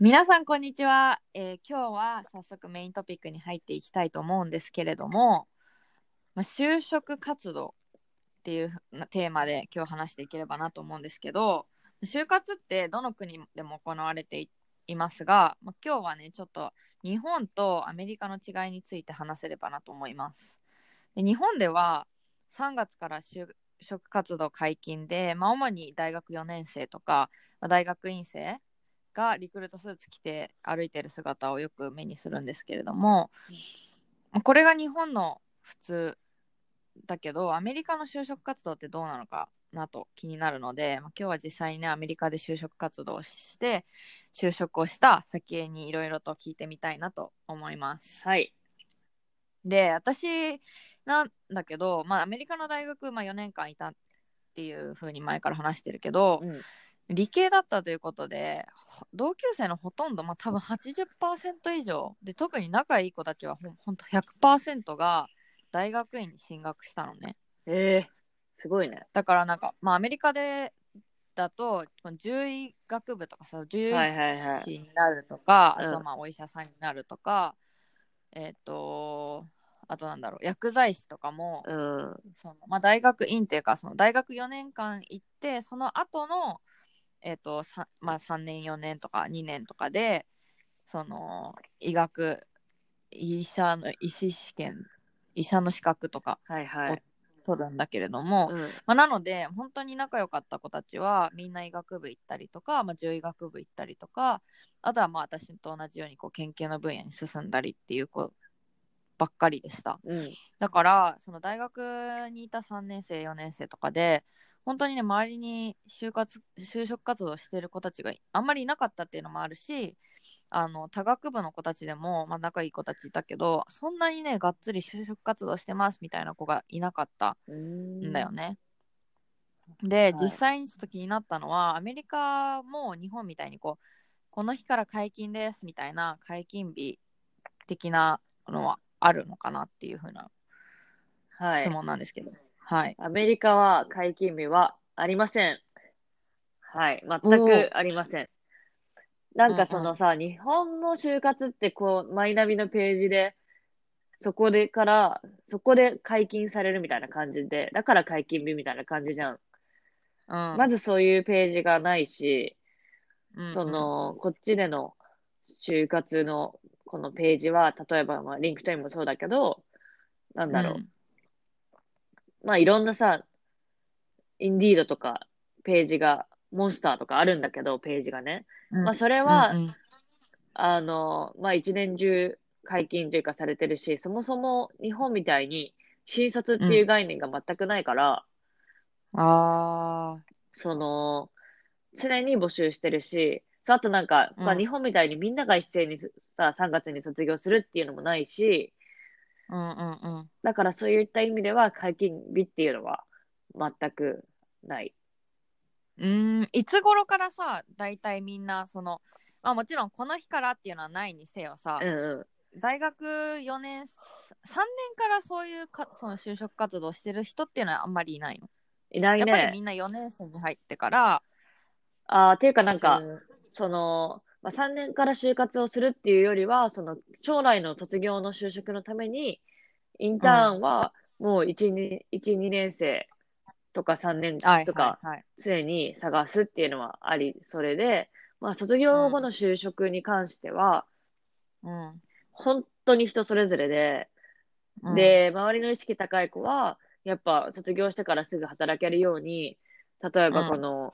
皆さんこんにちは、えー今日は早速メイントピックに入っていきたいと思うんですけれども、まあ、就職活動っていうテーマで今日話していければなと思うんですけど就活ってどの国でも行われていますが、まあ、今日はねちょっと日本とアメリカの違いについて話せればなと思います。で日本では3月から就職活動解禁で、まあ、主に大学4年生とか、まあ大学院生がリクルートスーツ着て歩いてる姿をよく目にするんですけれども、まあこれが日本の普通だけどアメリカの就職活動ってどうなのかなと気になるので、まあ、今日は実際にねアメリカで就職活動をして就職をした先にいろいろと聞いてみたいなと思います。はい。で私なんだけど、まあ、アメリカの大学、まあ、4年間いたっていうふうに前から話してるけど、うん理系だったということでほ同級生のほとんど、まあ、多分80%以上で特に仲いい子たちはほんほんと100%が大学院に進学したのねえー、すごいね。だからなんか、まあ、アメリカでだと獣医学部とかさ獣はいはいはい医師になるとか、うんあとまあお医者さんになるとか、えっ、とあとなんだろう薬剤師とかも、うん。そのまあ、大学院っていうかその大学4年間行ってその後のえっ、とさまあ、3年4年とか2年とかでその医学医者の医師試験医者の資格とかはいはい。取るんだけれども、うん。まあ、なので本当に仲良かった子たちはみんな医学部行ったりとか、まあ、獣医学部行ったりとかあとはまあ私と同じようにこう研究の分野に進んだりっていう子ばっかりでした。うん。だからその大学にいた3年生4年生とかで本当にね周りに就活就職活動してる子たちがあんまりいなかったっていうのもあるしあの多学部の子たちでも、まあ、仲いい子たちいたけどそんなにねがっつり就職活動してますみたいな子がいなかったうんんだよね。で、はい実際にちょっと気になったのはアメリカも日本みたいにこうこの日から解禁ですみたいな解禁日的なのはあるのかなっていうふうな質はい。問なんですけど。はい。アメリカは解禁日はありません。はい。全くありません。なんかそのさ、日本の就活ってこう、マイナビのページで、そこでから、そこで解禁されるみたいな感じで、だから解禁日みたいな感じじゃん。うん、まずそういうページがないし、うんそ、の、こっちでの就活のこのページは、例えば、まあ、 LinkedIn もそうだけど、なんだろう。まあいろんなさ、 Indeed とかページが、モンスターとかあるんだけど、ページがね。うん、まあそれは、うんうん。あの、まあ一年中解禁というかされてるし、そもそも日本みたいに新卒っていう概念が全くないから、あその、常に募集してるし、そうあとなんか、まあうん日本みたいにみんなが一斉にさ、3月に卒業するっていうのもないし、ーうんうんうん。だからそういった意味では解禁日っていうのは全くない。うーん、いつ頃からさ、大体みんな、その、まあもちろんこの日からっていうのはないにせよさ、うんうん。大学4年、3年からそういうかその就職活動してる人っていうのはあんまりいないの？いないやっぱりみね。んな4年生に入ってから、ああ、ていうかなんかその、まあ、3年から就活をするっていうよりは、その、将来の卒業の就職のために、インターンはもう1、2、1、2年生とか3年はいとか。常に探すっていうのはあり、それで、まあ、卒業後の就職に関しては、うん。本当に人それぞれで、うん、で、周りの意識高い子は、やっぱ卒業してからすぐ働けるように、例えばこの、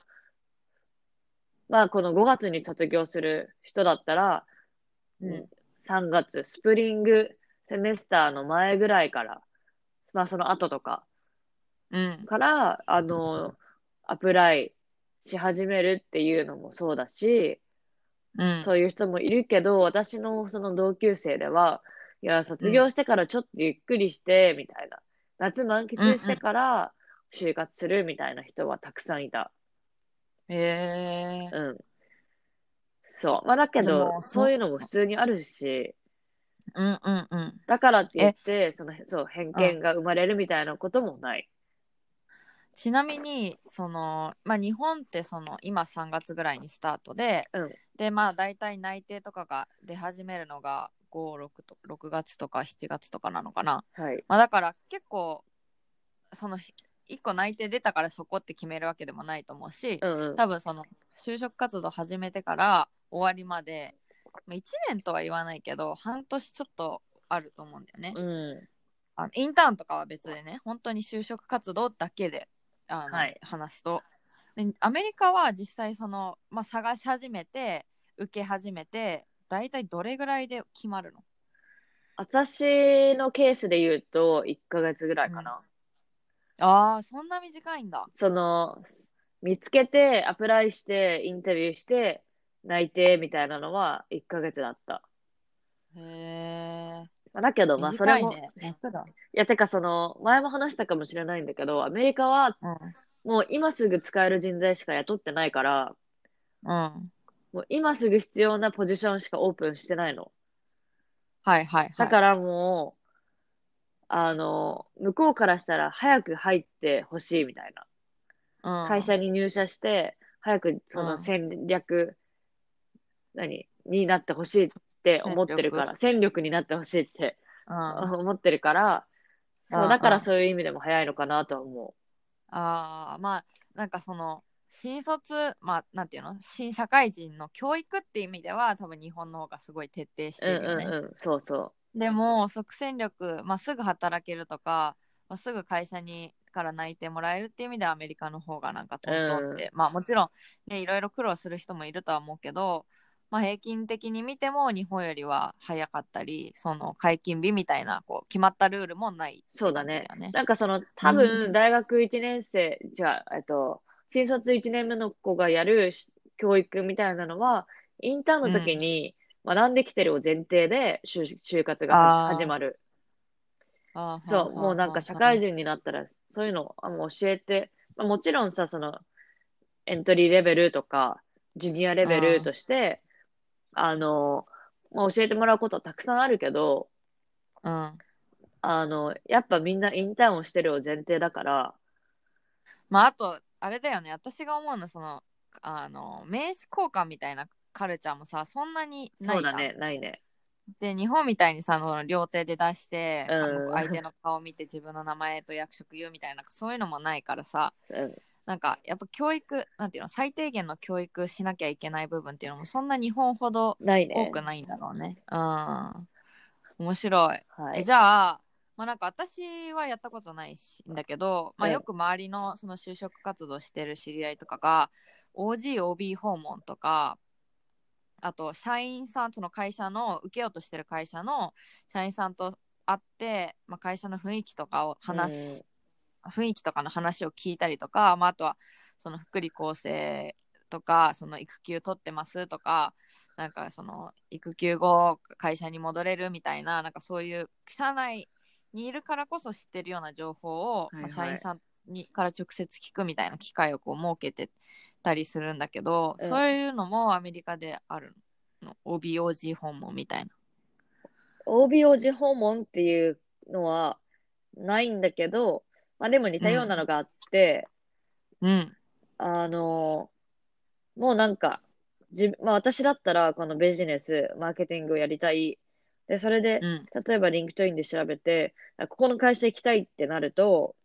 まあこの5月に卒業する人だったら、うん3月、スプリングセメスターの前ぐらいから、まあその後とかうんから、あの、アプライし始めるっていうのもそうだし、うん。そういう人もいるけど、私のその同級生では、いや、卒業してからちょっとゆっくりして、みたいな。夏満喫してから就活するみたいな人はたくさんいた。へえ。うん。そう。まあだけど、そういうのも普通にあるし、うんうんうん。だからって言って、その、そう、偏見が生まれるみたいなこともない。ちなみにその、まあ、日本ってその今3月ぐらいにスタートで、うんでまあ大体内定とかが出始めるのが56と6月とか7月とかなのかな、はい。まあ、だから結構その1個内定出たからそこって決めるわけでもないと思うし、うんうん。多分その就職活動始めてから終わりまで、まあ、1年とは言わないけど半年ちょっとあると思うんだよね。うん。あのインターンとかは別でね本当に就職活動だけであの、はい話すとでアメリカは実際その、まあ、探し始めて受け始めて大体どれぐらいで決まるの？私のケースで言うと、1ヶ月ぐらいかな。あーそんな短いんだ。その、見つけて、アプライして、インタビューして、内定みたいなのは1ヶ月だった。へえまあだけど、まあ、それも、短いね。いや、てか、その、前も話したかもしれないんだけど、アメリカは、うん。もう今すぐ使える人材しか雇ってないから、うん。もう今すぐ必要なポジションしかオープンしてないの。はいはいはい。だからもう、あの、向こうからしたら早く入ってほしいみたいな。うん。会社に入社して、早くそのうん。戦略、何？になってほしいって思ってるから、戦力になってほしいってうん。思ってるから、そうう、んだからそういう意味でも早いのかなとは思ああまあなんかその新卒まあなんていうの？新社会人の教育っていう意味では多分日本の方がすごい徹底しう。うんてるよね。うんうん、そうそでも即戦力、まあ、すぐ働けるとか、まあ、すぐ会社にから内定もらえるっていう意味ではアメリカの方がなんかトントンって、まあもちろんねいろいろ苦労する人もいるとは思うけど、まあ、平均的に見ても日本よりは早かったりその解禁日みたいなこう決まったルールもないってそうだね。なんかその、多う分、大学1年生、じゃあ、えっと、新卒1年目の子がやるし教育みたいなのは、インターンの時に学んできてるを前提で就就活が始まる。そう、もうなんか社会人になったら、そういうのをあもう教えて、まあ、もちろんさ、その、エントリーレベルとか、ジュニアレベルとして、あの、まあ、教えてもらうことはたくさんあるけど、うん。あの、やっぱみんなインターンをしてるを前提だから、まああとあれだよね。私が思うのそのあの名刺交換みたいなカルチャーもさそんなにないじゃんそうだね、ないね。で日本みたいにさあの両手で出して、うん相手の顔見て自分の名前と役職言うみたいなそういうのもないからさうん、なんかやっぱ教育なんていうの最低限の教育しなきゃいけない部分っていうのもそんな日本ほどないね。多くないんだろうね。うん面白い。はい。えじゃあまあなんか私はやったことないしんだけど、まあ、うんよく周りのその就職活動してる知り合いとかが OGOB 訪問とかあと社員さんその会社の受けようとしてる会社の社員さんと会って、まあ、会社の雰囲気とかを話し、雰囲気とかの話を聞いたりとか、まあ、あとはその福利厚生とかその育休取ってますとかなんかその育休後会社に戻れるみたいななんかそういう社内にいるからこそ知ってるような情報を、はいはい。まあ社員さんにから直接聞くみたいな機会をこう設けてたりするんだけど、うん。そういうのもアメリカであるの？OBOG 訪問みたいな。OBOG 訪問っていうのはないんだけど、まあでも似たようなのがあって、うん。あの、もうなんか、自分まあ私だったらこのビジネス、マーケティングをやりたい。で、それで、うん。例えば LinkedIn で調べて、あここの会社行きたいってなると、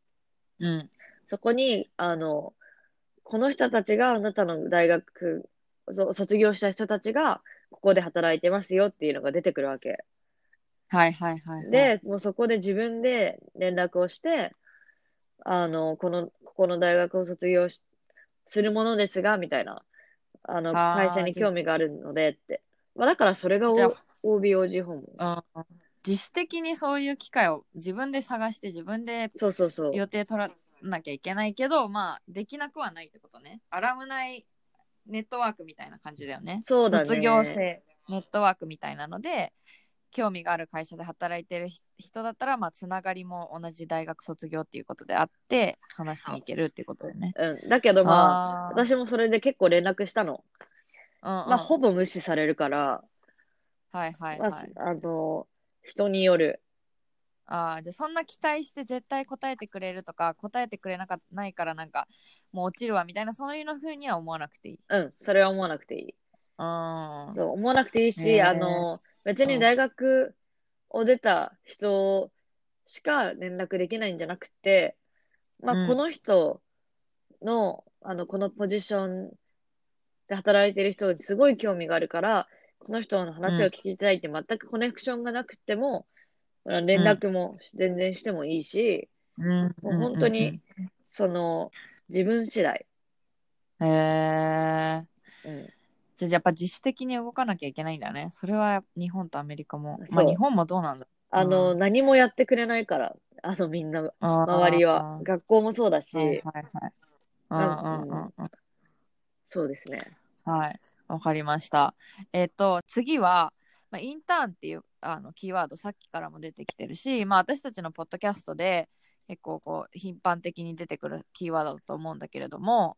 うんそこに、あの、この人たちがあなたの大学、そ卒業した人たちが、ここで働いてますよっていうのが出てくるわけ。はいはいはい、はい。で、もうそこで自分で連絡をして、あの、この、ここの大学を卒業しするものですが、みたいな、あの、会社に興味があるのでって。まあ、だからそれが OBOG 訪問。うん自主的にそういう機会を自分で探して自分でそうそうそう。予定取らなきゃいけないけどまあできなくはないってことねアラムナイネットワークみたいな感じだよね。そうだね卒業生ネットワークみたいなので、興味がある会社で働いてるひ人だったら、まあ、つながりも同じ大学卒業っていうことであって、話しに行けるっていうことだよね。うん。だけどまあ、私もそれで結構連絡したの。うんうんまあ、ほぼ無視されるから、はいはいまはい。あ、あの、人による。ああ、じゃあそんな期待して絶対答えてくれるとか、答えてくれなかないからなんか、もう落ちるわみたいな、そういうの風には思わなくていい。うん、それは思わなくていい。うん。そう、思わなくていいし、へーあの、別に大学を出た人しか連絡できないんじゃなくて、まあ、うんこの人の、あの、このポジションで働いてる人にすごい興味があるから、この人の話を聞きたいって全くコネクションがなくても、連絡も全然してもいいし、うんもう本当に、その、自分次第。うんうん。へえ。うん。じゃあやっぱ自主的に動かなきゃいけないんだね。それは日本とアメリカも。まあ日本もどうなんだあの、う何もやってくれないから、あの、みんな、周周りは。学校もそうだし、はいはいはい。うんうんうんうん。そうですね。はい。わかりました。えっ、と、次は、まあ、インターンっていうあのキーワードさっきからも出てきてるし、まあ、私たちのポッドキャストで結構こう頻繁的に出てくるキーワードだと思うんだけれども、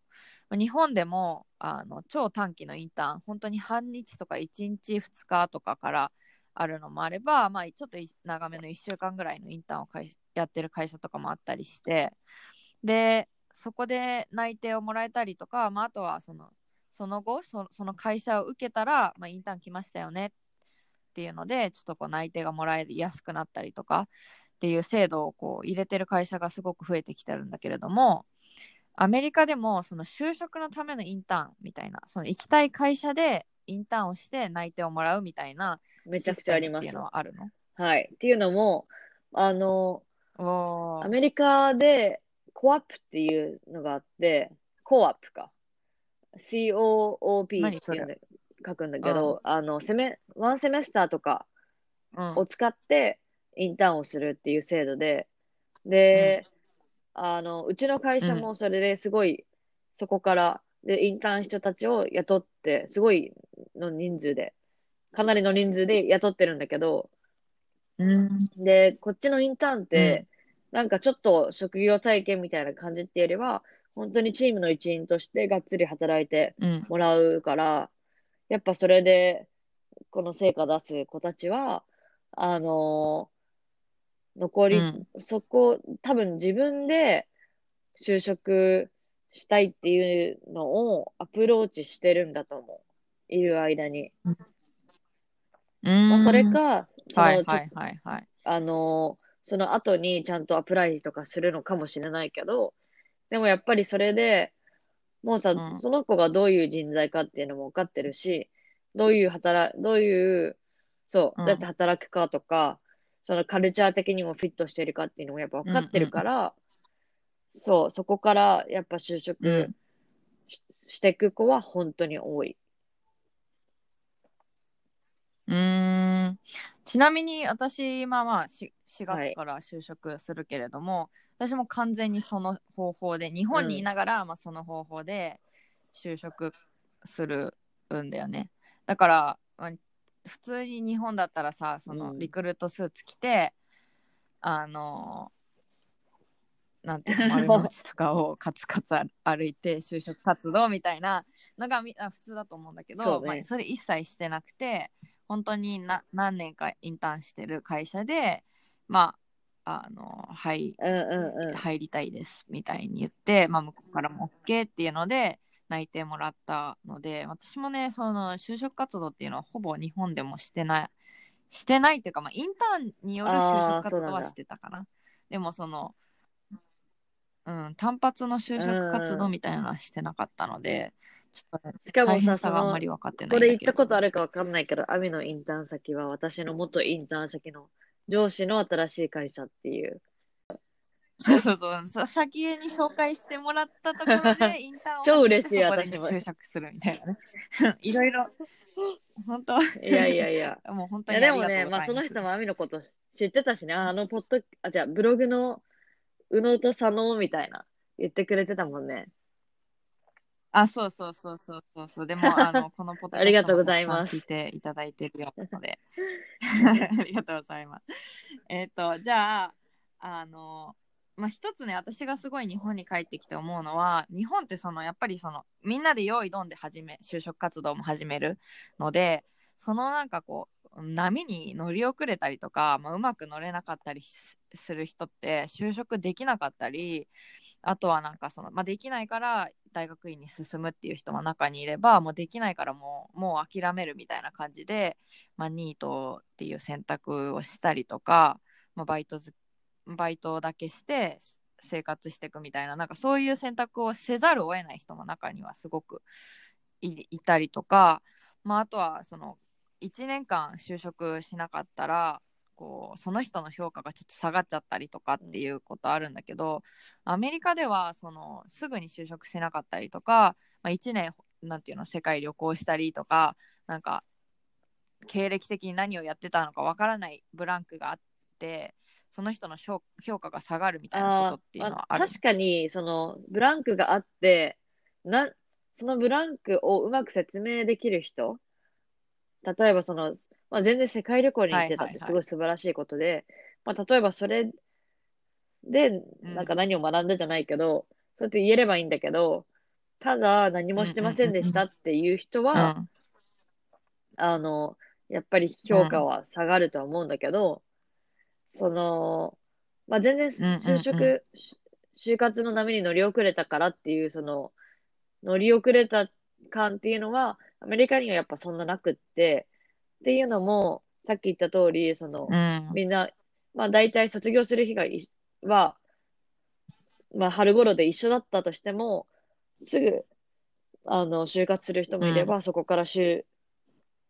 日本でもあの超短期のインターン、本当に半日とか1日2日とかからあるのもあれば、まあ、ちょっと長めの1週間ぐらいのインターンをやってる会社とかもあったりして、で、そこで内定をもらえたりとか、まあ、あとはそのその後そ、その会社を受けたら、まあ、インターン来ましたよねっていうので、ちょっとこう内定がもらえやすくなったりとかっていう制度をこう入れてる会社がすごく増えてきてるんだけれども、アメリカでもその就職のためのインターンみたいな、その行きたい会社でインターンをして内定をもらうみたいなめちゃくちゃありますっていうの。はあるの？はい。っていうのも、あの、アメリカでコアップっていうのがあって、コアップか。COOP っていうんで書くんだけど、あの、セメ、ワンセメスターとかうん。を使ってインターンをするっていう制度で、で、あの、うちの会社もそれですごい、そこから、で、インターン人たちを雇って、すごいの人数で、かなりの人数で雇ってるんだけど、うん。で、こっちのインターンって、なんかちょっと職業体験みたいな感じっていうよりは、本当にチームの一員としてがっつり働いてうんもらうから、やっぱそれで、この成果出す子たちは、あの残り、うんそこ、多分自分で就職したいっていうのをアプローチしてるんだと思う。いる間に。うんまあ、それか、その、はいはいはいはい。あの、その後にちゃんとアプライとかするのかもしれないけど、でもやっぱりそれで、もうさ、うん。その子がどういう人材かっていうのも分かってるし、どういう働、どういう、そう、うん。どうやって働くかとか、そのカルチャー的にもフィットしてるかっていうのもやっぱ分かってるから、そう、そこからやっぱ就職していく子は本当に多い。うーん。ちなみに私まあまあ 4, 4はい。月から就職するけれども、私も完全にその方法で日本にいながら、まあ、その方法で就職するんだよね。だから、まあ普通に日本だったらさそのうん。リクルートスーツ着て、あのなんていうの 丸の内とかをカツカツ歩いて就職活動みたいなのがみあ普通だと思うんだけどそうね。まあ、それ一切してなくて本当にな何年かインターンしてる会社でまああのはいうんうんうん。入りたいですみたいに言って、まあ、向こうからも OK っていうので内定もらったので私もねその就職活動っていうのはほぼ日本でもしてないしてないっていうか、まあ、インターンによる就職活動はしてたかなでもそのうん単発の就職活動みたいなのはしてなかったので、ちょっとねしかもさ、さがあんま、り分かってないこれ行ったことあるかわかんないけど、アミのインターン先は私の元インターン先の上司の新しい会社っていう。そうそうそうさ先に紹介してもらったところで インターンを超嬉しい私も就職するみたいなね いろいろ本当いやいやいや。もう本当いにでもね、まあその人もアミのこと知ってたしね、ああのポッド、あ、じゃあブログの宇野と佐野みたいな言ってくれてたもんね。あ、そうそうそうそうそうそう。でも、あの、このポッドキャストもありがとうございますたくさん聞いていただいてるようなので。ありがとうございます。えっ、と、じゃあ、あの、まあ、一つね、私がすごい日本に帰ってきて思うのは、日本ってその、やっぱりその、みんなで用意どんで始め、就職活動も始めるので、そのなんかこう、波に乗り遅れたりとか、まあ、うまく乗れなかったりする人って就職できなかったりあとはなんかその、まあ、できないから大学院に進むっていう人も中にいればもうできないからもうもう諦めるみたいな感じで、まあ、ニートっていう選択をしたりとか、まあ、バイトバイトだけして生活していくみたいななんかそういう選択をせざるを得ない人も中にはすごくいたりとか、まあ、あとはその1年間就職しなかったらこうその人の評価がちょっと下がっちゃったりとかっていうことあるんだけど、アメリカではそのすぐに就職しなかったりとか、まあ、1年なんていうの世界旅行したりとかなんか経歴的に何をやってたのかわからないブランクがあってその人の評価が下がるみたいなことっていうのはある。確かにそのブランクがあってなそのブランクをうまく説明できる人例えばそのまあ、全然世界旅行に行ってたってすごい素晴らしいことで、まあ、例えばそれで、なんか何を学んだじゃないけど、そうやって言えればいいんだけど、ただ何もしてませんでしたっていう人は、あの、やっぱり評価は下がるとは思うんだけど、その、まあ、全然就職、就活の波に乗り遅れたからっていう、その、乗り遅れた感っていうのは、アメリカにはやっぱそんななくって、っていうのも、さっき言った通り、その、うん、みんな、まあ大体卒業する日がは、まあ春頃で一緒だったとしても、すぐ、あの、就活する人もいれば、うん、そこから就、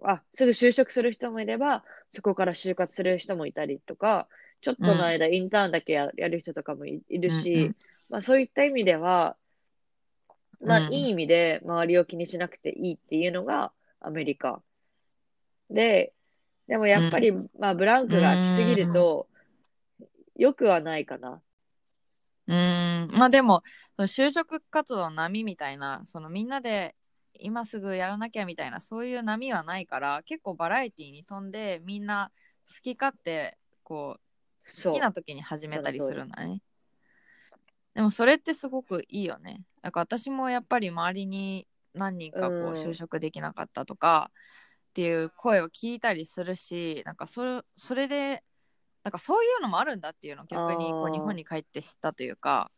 あ、すぐ就職する人もいれば、そこから就活する人もいたりとか、ちょっとの間インターンだけや,、る人とかもいるし、うん。まあそういった意味では、まあいい意味で周りを気にしなくていいっていうのがアメリカ。で、でもやっぱり、うん、まあ、ブランクが来すぎると、よくはないかな。うん、まあでも、その就職活動の波みたいな、そのみんなで今すぐやらなきゃみたいな、そういう波はないから、結構バラエティーに飛んで、みんな好き勝手、こう、好きな時に始めたりするんだね。でもそれってすごくいいよね。だから私もやっぱり周りに何人かこう就職できなかったとか、っていう声を聞いたりするしなんかそれそれでなんかそういうのもあるんだっていうのを逆にこう日本に帰って知ったというか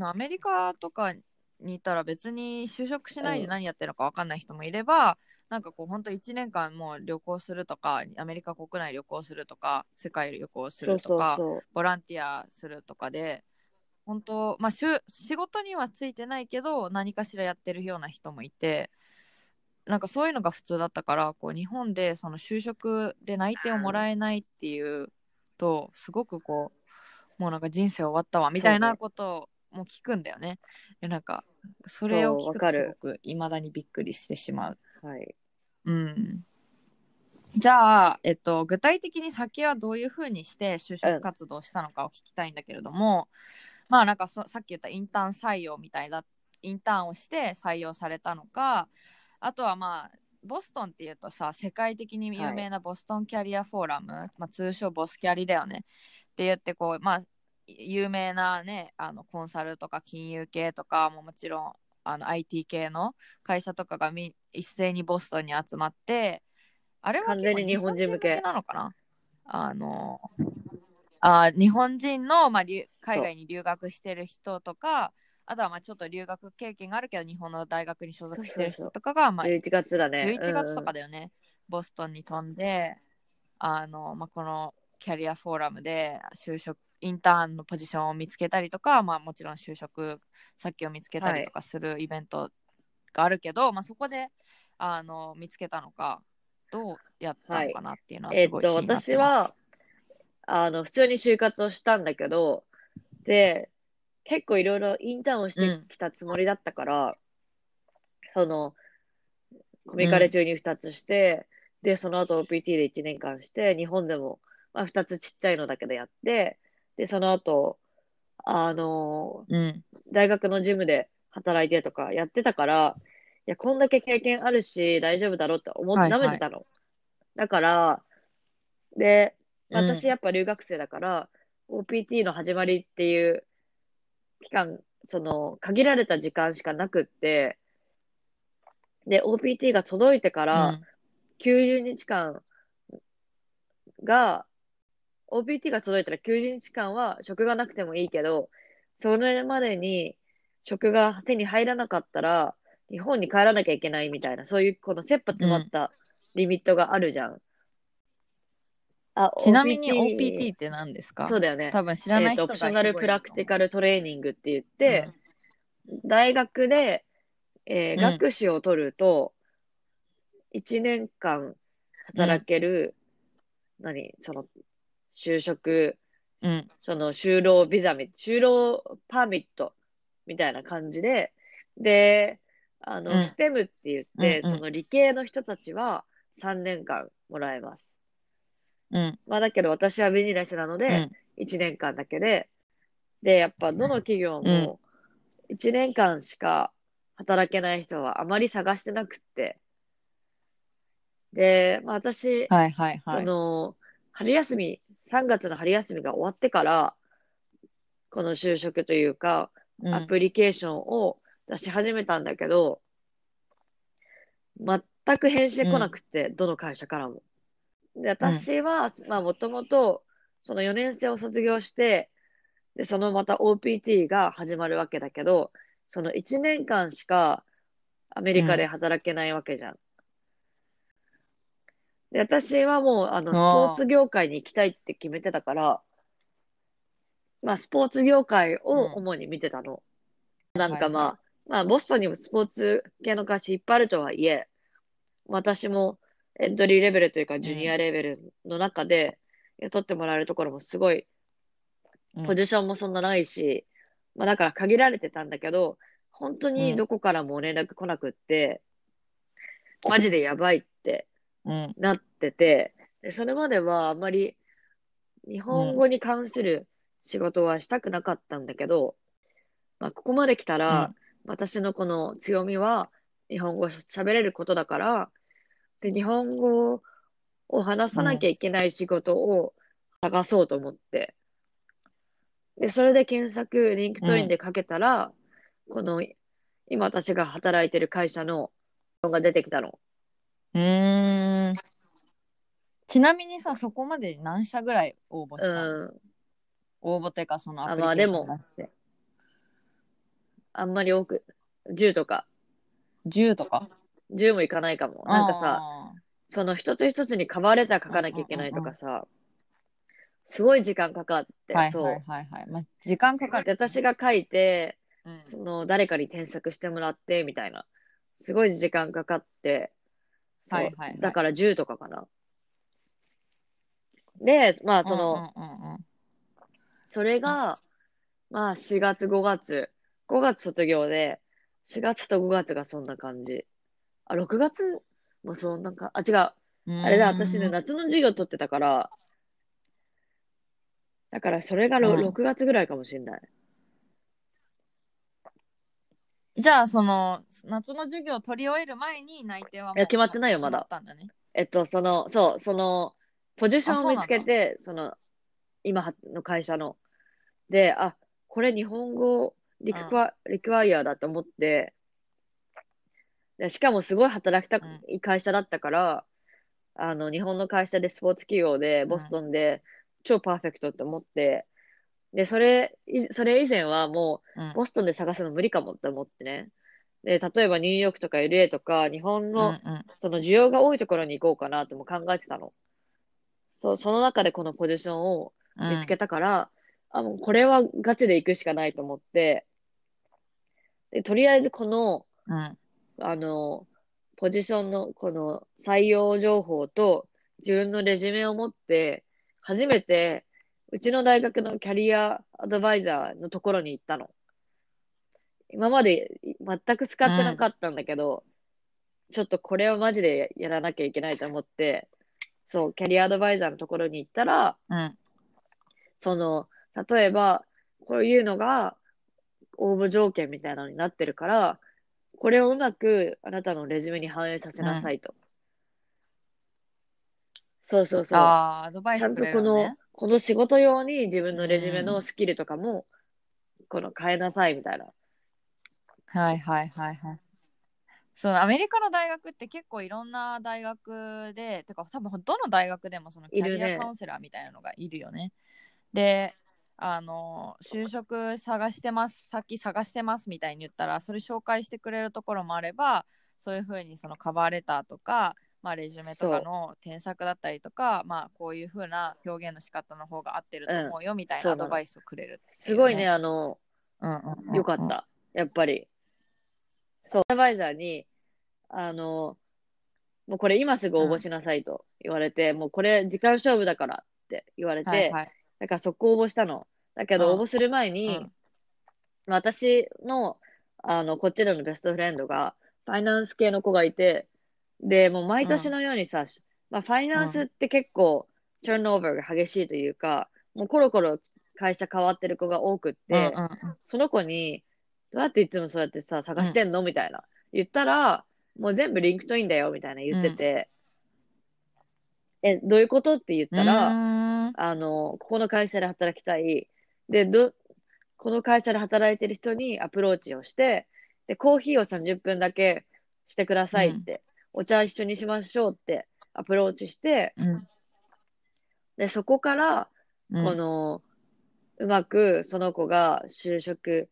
アメリカとかにいたら別に就職しないで何やってるのか分かんない人もいれば、うん、なんかこう本当1年間もう旅行するとかアメリカ国内旅行するとか世界旅行するとかボランティアするとかで本当まあ仕事にはついてないけど何かしらやってるような人もいてなんかそういうのが普通だったからこう日本でその就職で内定をもらえないっていうとすごくこうもうなんか人生終わったわみたいなことも聞くんだよね。でなんかそれを聞くとすごくいまだにびっくりしてしまう。はい、うん。じゃあ、えっと、具体的に先はどういうふうにして就職活動したのかを聞きたいんだけれども、うん、まあなんかさっき言ったインターン採用みたいなインターンをして採用されたのかあとはまあボストンっていうとさ世界的に有名なボストンキャリアフォーラム、はい、まあ、通称ボスキャリだよね。って言ってこうまあ有名なねあのコンサルとか金融系とかももちろんあの IT 系の会社とかがみ一斉にボストンに集まってあれは完全に日本人向けなのかな？あのあ日本人の、まあ、海外に留学してる人とかあとはまあちょっと留学経験があるけど日本の大学に所属してる人とかがまあ11月だね。11月とかだよね、うん、ボストンに飛んであの、まあ、このキャリアフォーラムで就職インターンのポジションを見つけたりとか、まあ、もちろん就職先を見つけたりとかするイベントがあるけど、はい、まあ、そこであの見つけたのかどうやったのかなっていうのはすごい気になってます、はい、えー、私はあの普通に就活をしたんだけどで結構いろいろインターンをしてきたつもりだったから、うん、その、コミカレ中に2つして、うん、で、その後 OPT で1年間して、日本でも、まあ、2つちっちゃいのだけでやって、で、その後、あの、うん、大学のジムで働いてとかやってたから、いや、こんだけ経験あるし、大丈夫だろうって思ってはいはい舐めてたの。だから、で、うん私やっぱ留学生だから、OPT の始まりっていう期間、その、限られた時間しかなくって、で、OPT が届いてから、90日間が、OPT が届いたら90日間は職がなくてもいいけど、それまでに職が手に入らなかったら、日本に帰らなきゃいけないみたいな、そういうこの切羽詰まったリミットがあるじゃん。あちなみに OPT って何ですか？そうだよね。多分知らないえっと、人がオプショナルプラクティカルトレーニングって言っルて、大学で、えーうん。学士を取ると、1年間働ける、何？その、就職、うん。その就労ビザみ、就労パーミットみたいな感じで、で、あの、うん。ステムって言って、うんうん。その理系の人たちは3年間もらえます。うん。まあだけど私はビジネスなので、うん。1年間だけで、で、やっぱどの企業も1年間しか働けない人はあまり探してなくって。で、まあ私、はいはいはい。その、春休み、3月の春休みが終わってから、この就職というか、うん。アプリケーションを出し始めたんだけど、全く返信来なくて、どの会社からも。で、私は、まあ、もともと、その4年生を卒業して、で、そのまた OPT が始まるわけだけど、その1年間しかアメリカで働けないわけじゃん。で、私はもう、あの、スポーツ業界に行きたいって決めてたから、まあ、スポーツ業界を主に見てたの。なんかまあ、まあ、ボストンにもスポーツ系の会社いっぱいあるとはいえ、私もエントリーレベルというか、ジュニアレベルの中で雇ってもらえるところもすごい、うん。ポジションもそんなないし、まあだから限られてたんだけど、本当にどこからも連絡来なくって、マジでやばいってうん。なってて、でそれまではあんまり日本語に関する仕事はしたくなかったんだけど、まあ、ここまで来たら、私のこの強みは日本語喋れることだから、で、日本語を話さなきゃいけない仕事を探そうと思って、で、それで検索、 LinkedIn でかけたら、この、今私が働いてる会社ののが出てきたの。うーん。ちなみにさそこまで何社ぐらい応募しうた？の、ん。応募っていうかそのアプリケあまあでもーション出して。あんまり多く、10とか、10とか？10もいかないかも。なんかさ、あその一つ一つにカバーレター書かなきゃいけないとかさ、すごい時間かかって、そう。ーはいはいはいはい、まあ、時間かかで、る、私が書いて、うんその誰かに添削してもらって、みたいな。すごい時間かかって、はいはいはいだから10とかかな。で、まあその、うんうんうんうんそれが、まあ4月5月、5月卒業で、4月と5月がそんな感じ。あ、6月？もそんなか、あ、違う。あれだ、私ね、夏の授業取ってたから、だからそれがろうん。6月ぐらいかもしれない。じゃあその夏の授業を取り終える前に内定はもういや決まってないよまだ。だね。えっと、その、そう、その、ポジションを見つけあて、その、今の会社の。で、あ、これ日本語リクワ、リクワイアだと思って、でしかもすごい働きたい会社だったから、あの、日本の会社でスポーツ企業で、ボストンで、超パーフェクトって思って、で、それ、いそれ以前はもうん。う、ボストンで探すの無理かもって思ってね。で、例えばニューヨークとか LA とか、日本の、うんうん。その需要が多いところに行こうかなとも考えてたの。そう、その中でこのポジションをうん。見つけたから、あ、もうこれはガチで行くしかないと思って、で、とりあえずこの、うんあの、ポジションのこの採用情報と自分のレジュメを持って、初めてうちの大学のキャリアアドバイザーのところに行ったの。今まで全く使ってなかったんだけど、ちょっとこれはマジでやらなきゃいけないと思って、そう、キャリアアドバイザーのところに行ったら、うんその、例えば、こういうのが応募条件みたいなのになってるから、これをうまくあなたのレジュメに反映させなさいと。そうそうそう。ああ、アドバイちゃんとこのね。、この仕事用に自分のレジュメうのスキルとかも、この変えなさいみたいな。はいはいはいはい。そう、アメリカの大学って結構いろんな大学で、てか多分どの大学でもそのキャリアカウンセラーみたいなのがいるよね。で、あの、就職探してます、先探してますみたいに言ったら、それ紹介してくれるところもあれば、そういうふうにそのカバーレターとか、まあ、レジュメとかの添削だったりとか、まあ、こういうふうな表現の仕方の方が合ってると思うよみたいなアドバイスをくれるってうすごいね、。あの、うんうんうんうんよかっ。た。やっぱり。そう、アドバイザーに、あの、もうこれ今すぐ応募しなさいと言われて、もうこれ時間勝負だからって言われて、はいはい。だから速攻応募したの。だけどうん。応募する前に、うん。私の、あの、こっちでの best friend が、ファイナンス系の子がいて、で、もう毎年のようにさ、まあ、ファイナンスって結構、ターンオーバーが激しいというか、もうコロコロ会社変わってる子が多くって、うんうんうん。その子に、どうやっていつもそうやってさ、探してんの？みたいな。言ったら、もう全部 LinkedIn だよ、みたいな言ってて、え、どういうことって言ったら、あの、ここの会社で働きたい。で、ど、この会社で働いてる人にアプローチをして、で、コーヒーを30分だけしてくださいって、お茶一緒にしましょうってアプローチして、うん。で、そこから、うん。この、うまくその子が就職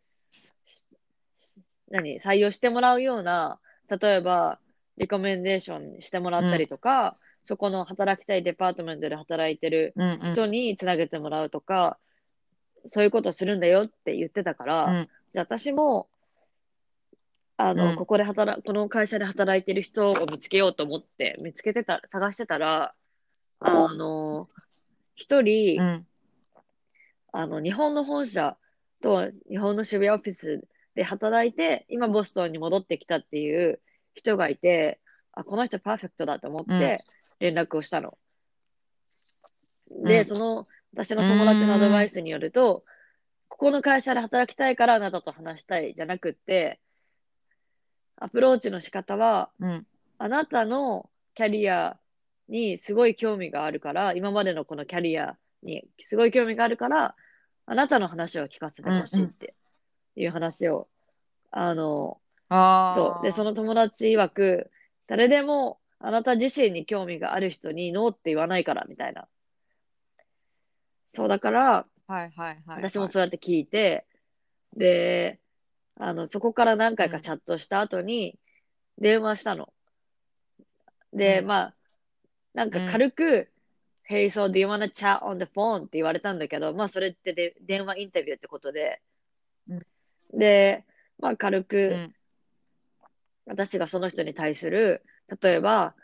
何、採用してもらうような、例えば、リコメンデーションしてもらったりとか、そこの働きたいデパートメントで働いてるうんうん。人につなげてもらうとか、そういうことをするんだよって言ってたから、うん。じゃあ私も、あの、うん。ここで働、この会社で働いてる人を見つけようと思って、見つけてた、探してたら、あの、一人、うん。あの、日本の本社と日本の渋谷オフィスで働いて、今ボストンに戻ってきたっていう人がいて、あ、この人パーフェクトだと思って連絡をしたの。で、うん。その、私の友達のアドバイスによると、ここの会社で働きたいからあなたと話したいじゃなくって、アプローチの仕方は、うん。あなたのキャリアにすごい興味があるから、今までのこのキャリアにすごい興味があるから、あなたの話を聞かせてほしいっていう話を、あの、ああそう。で、その友達曰く、誰でもあなた自身に興味がある人にノーって言わないから、みたいな。そう、だから、はいはいはいはい。私もそうやって聞いて、で、あの、そこから何回かチャットした後に、電話したの。で、うん。まあ、なんか軽く、Hey, so do you wanna chat on the phone? って言われたんだけど、まあ、それってで電話インタビューってことで、うん。で、まあ、軽く、うん。私がその人に対する、例えば、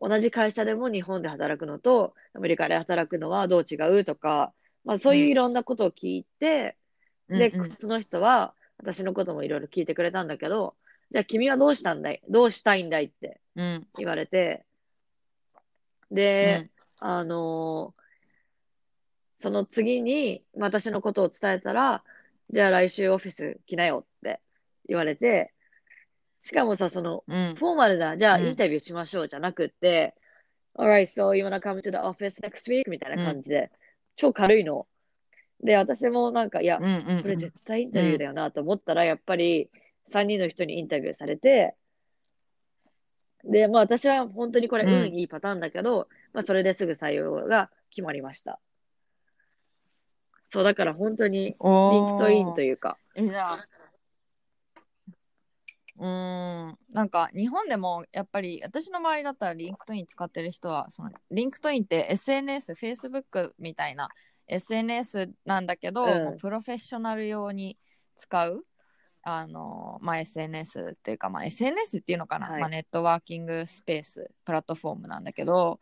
同じ会社でも日本で働くのと、アメリカで働くのはどう違うとか、まあそういういろんなことを聞いて、で、うんうん。その人は私のこともいろいろ聞いてくれたんだけど、じゃあ君はどうしたんだいどうしたいんだいってうん。言われて、で、あのーその次に私のことを伝えたら、じゃあ来週オフィス来なよって言われて、しかもさ、その、うん。フォーマルな、じゃあうん。インタビューしましょうじゃなくって、alright, so you wanna come to the office next week? みたいな感じで、超軽いの。で、私もなんか、いやう、んうんこれ絶対インタビューだよなと思ったら、やっぱり3人の人にインタビューされて、で、まあ私は本当にこれうん。運いいパターンだけど、まあそれですぐ採用が決まりました。そう、だから本当に LinkedIn といういうか、えじゃあうーん。なんか日本でもやっぱり私の周りだったら LinkedIn 使ってる人はその LinkedIn って SNS、Facebook みたいな SNS なんだけど、うん。プロフェッショナル用に使うあの、まあ、SNS っていうか、まあ、SNS っていうのかな、はい。まあ、ネットワーキングスペースプラットフォームなんだけど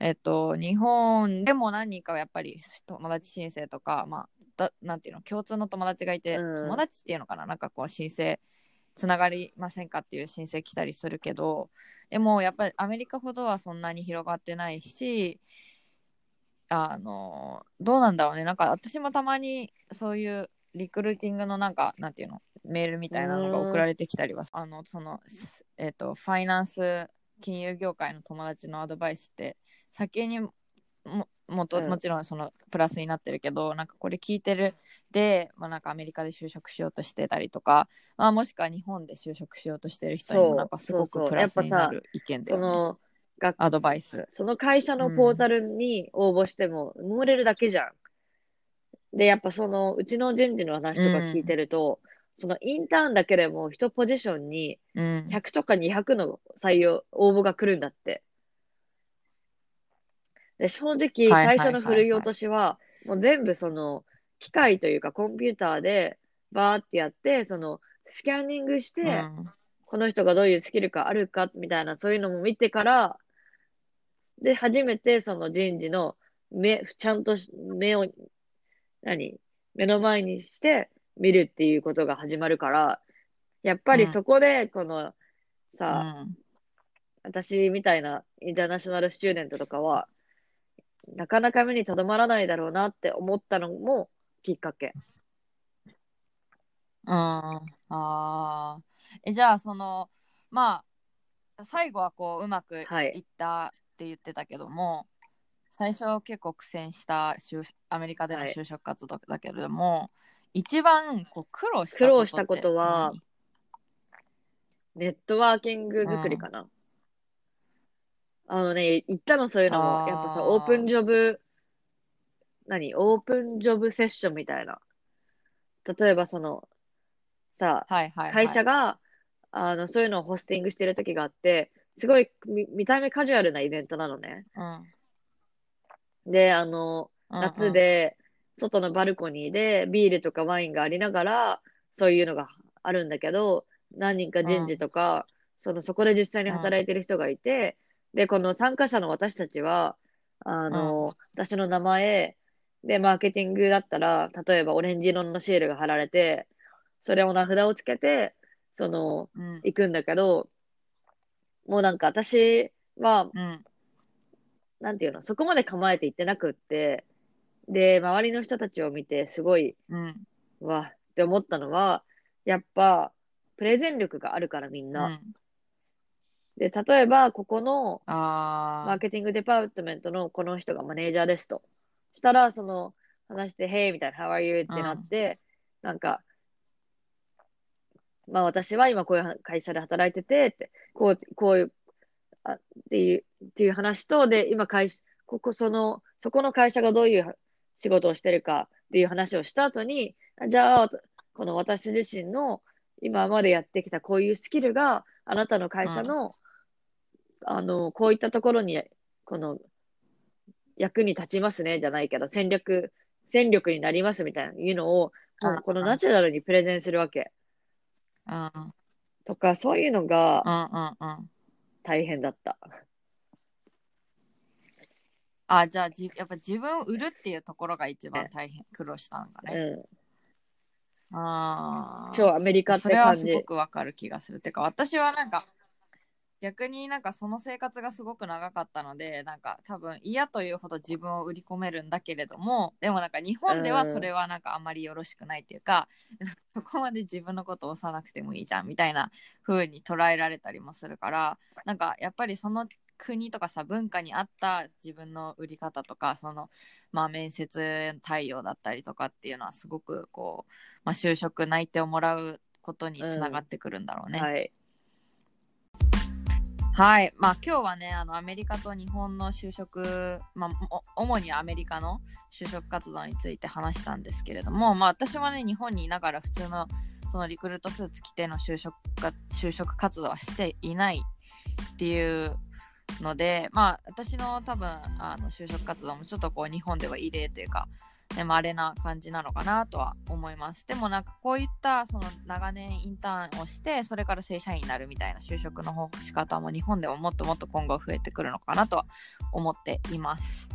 えっと、日本でも何人かやっぱり友達申請とか、まあ、だなんていうの共通の友達がいて、うん。友達っていうのかななんかこう申請つながりませんかっていう申請来たりするけどでもやっぱりアメリカほどはそんなに広がってないしあのどうなんだろうね。なんか私もたまにそういうリクルーティングのなんかなんていうの？メールみたいなのが送られてきたりはあのそのえっ、とファイナンス金融業界の友達のアドバイスって先にももとうんもちろんそのプラスになってるけど、なんかこれ聞いてるで、まあ、なんかアメリカで就職しようとしてたりとか、まあ、もしくは日本で就職しようとしてる人にそうもなんかすごそうそうくプラスになる意見だよね。その、学アドバイス。その会社のポータルに応募しても埋もれるだけじゃん。で、やっぱその、うちの人事の話とか聞いてると、そのインターンだけでも一ポジションにうん。100とか200の採用、応募が来るんだって。で、正直、最初の振るい落としは、もう全部その、機械というかコンピューターでバーってやって、その、スキャニングして、うん。この人がどういうスキルがあるかみたいな、そういうのも見てから、で、初めてその人事の目、ちゃんと目を、何目の前にして見るっていうことが始まるから、やっぱりうん。そこで、この、うさ、ん。私みたいなインターナショナルスチューデントとかは、なかなか目にとどまらないだろうなって思ったのもきっかけ。うん、ああ。え、じゃあ、その、まあ、最後はこう、うまくいはいったって言ってたけども、最初結構苦戦した就アメリカでのはい就職活動だけれども、一番こう苦労した苦労したことは何？ネットワーキング作りかな。あのね、言ったのそういうのも、やっぱさ、オープンジョブ、何オープンジョブセッションみたいな。例えばその、さ、はいはい、はい。会社が、あの、そういうのをホスティングしてる時があって、すごい見見た目カジュアルなイベントなのね。うん、で、あの、うんうん夏、で、外のバルコニーでビールとかワインがありながら、そういうのがあるんだけど、何人か人事とか、その、そこで実際に働いてる人がいて、で、この参加者の私たちは、あの、私の名前、で、マーケティングだったら、例えばオレンジ色のシールが貼られて、それを名札をつけて、その、うん。行くんだけど、もうなんか私は、うん。なんていうの、そこまで構えて行ってなくって、で、周りの人たちを見て、すごい、うん。うわ、って思ったのは、やっぱ、プレゼン力があるからみんうな。んで、例えば、ここのあマーケティングデパートメントのこの人がマネージャーですと。したら、その、話して、Hey! みたいな、How are you? ってなって、なんか、まあ私は今こういう会社で働いてて、って、こう、こういう、あっていう、っていう話と、で、今会社、ここ、その、そこの会社がどういう仕事をしてるかっていう話をした後に、じゃあ、この私自身の今までやってきたこういうスキルがあなたの会社の、あの、こういったところに、この、役に立ちますね、じゃないけど、戦略、戦力になりますみたいな、いうのを、もうこのナチュラルにプレゼンするわけ。とか、そういうのが大変だった。あじゃあじやっぱ自分を売るっていうところが一番大変苦労したんだね。うああん。超アメリカってそれは感じ。すごくわかる気がする。てか私はなんか逆になんかその生活がすごく長かったのでなんか多分嫌というほど自分を売り込めるんだけれどもでもなんか日本ではそれはなんかあんまりよろしくないっていうか、そこまで自分のことを押さなくてもいいじゃんみたいな風に捉えられたりもするからなんかやっぱりその国とかさ文化に合った自分の売り方とかそのまあ面接対応だったりとかっていうのはすごくこう、まあ、就職内定をもらうことにつながってくるんだろうね。はい。はい、まあ今日はねあのアメリカと日本の就職、まあ、主にアメリカの就職活動について話したんですけれども、まあ、私はね日本にいながら普通のそのリクルートスーツ着ての就職が就職活動はしていないっていうのでまあ私の多分あの就職活動もちょっとこう日本では異例というかね、稀な感じなのかなとは思います。でもなんかこういったその長年インターンをしてそれから正社員になるみたいな就職の方仕方も日本でももっともっと今後増えてくるのかなとは思っています。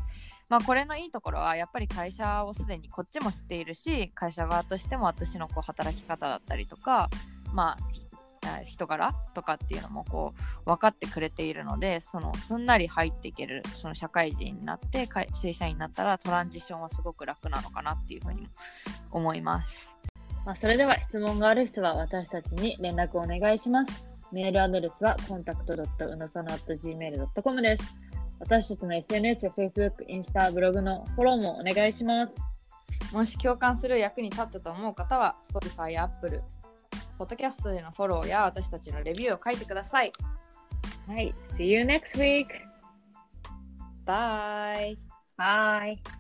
まあこれのいいところはやっぱり会社をすでにこっちも知っているし会社側としても私のこう働き方だったりとかまあ人柄とかっていうのもこう分かってくれているのでそのすんなり入っていけるその社会人になって正社員になったらトランジションはすごく楽なのかなっていうふうに思います。まあ、それでは質問がある人は私たちに連絡をお願いします。メールアドレスは contact.unosano.gmail.com です。私たちの SNS、Facebook、インスタ、ブログのフォローもお願いします。もし共感する役に立ったと思う方は Spotify や Apple、ポッドキャストでのフォローや私たちのレビューを書いてください。はい。See you next week! Bye! Bye!